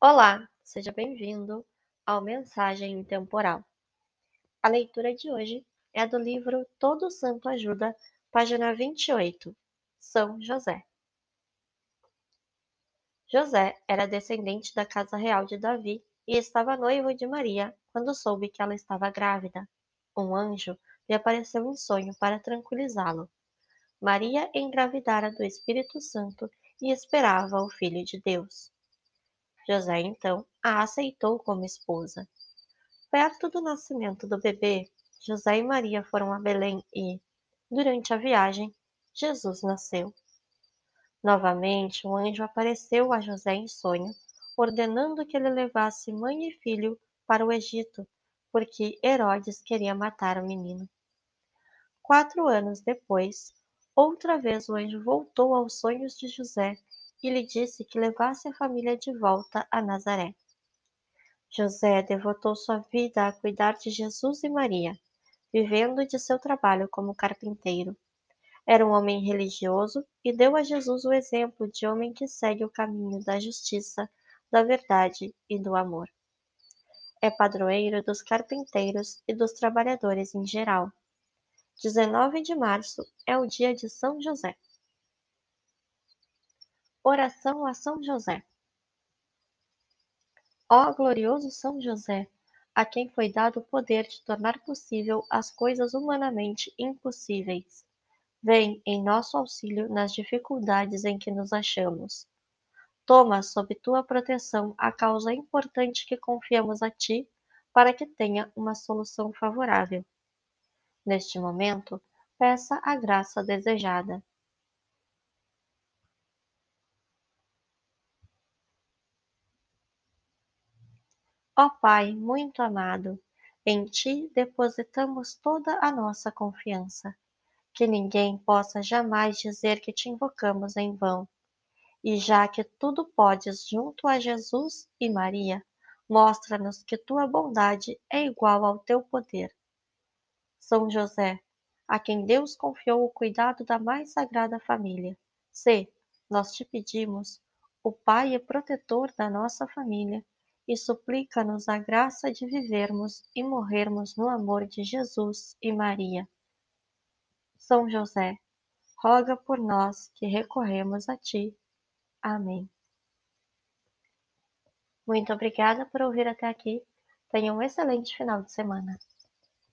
Olá, seja bem-vindo ao Mensagem Temporal. A leitura de hoje é do livro Todo Santo Ajuda, página 28, São José. José era descendente da casa real de Davi e estava noivo de Maria quando soube que ela estava grávida. Um anjo lhe apareceu em sonho para tranquilizá-lo. Maria engravidara do Espírito Santo e esperava o Filho de Deus. José então a aceitou como esposa. Perto do nascimento do bebê, José e Maria foram a Belém e, durante a viagem, Jesus nasceu. Novamente, um anjo apareceu a José em sonho, ordenando que ele levasse mãe e filho para o Egito, porque Herodes queria matar o menino. Quatro anos depois, outra vez o anjo voltou aos sonhos de José e lhe disse que levasse a família de volta a Nazaré. José devotou sua vida a cuidar de Jesus e Maria, vivendo de seu trabalho como carpinteiro. Era um homem religioso e deu a Jesus o exemplo de homem que segue o caminho da justiça, da verdade e do amor. É padroeiro dos carpinteiros e dos trabalhadores em geral. 19 de março é o dia de São José. Oração a São José. Ó glorioso São José, a quem foi dado o poder de tornar possível as coisas humanamente impossíveis, vem em nosso auxílio nas dificuldades em que nos achamos. Toma sob tua proteção a causa importante que confiamos a ti, para que tenha uma solução favorável. Neste momento, peça a graça desejada. Ó Pai muito amado, em Ti depositamos toda a nossa confiança. Que ninguém possa jamais dizer que te invocamos em vão. E já que tudo podes junto a Jesus e Maria, mostra-nos que tua bondade é igual ao teu poder. São José, a quem Deus confiou o cuidado da mais sagrada família. Se, nós te pedimos, o Pai e protetor da nossa família, e suplica-nos a graça de vivermos e morrermos no amor de Jesus e Maria. São José, roga por nós que recorremos a Ti. Amém. Muito obrigada por ouvir até aqui. Tenha um excelente final de semana.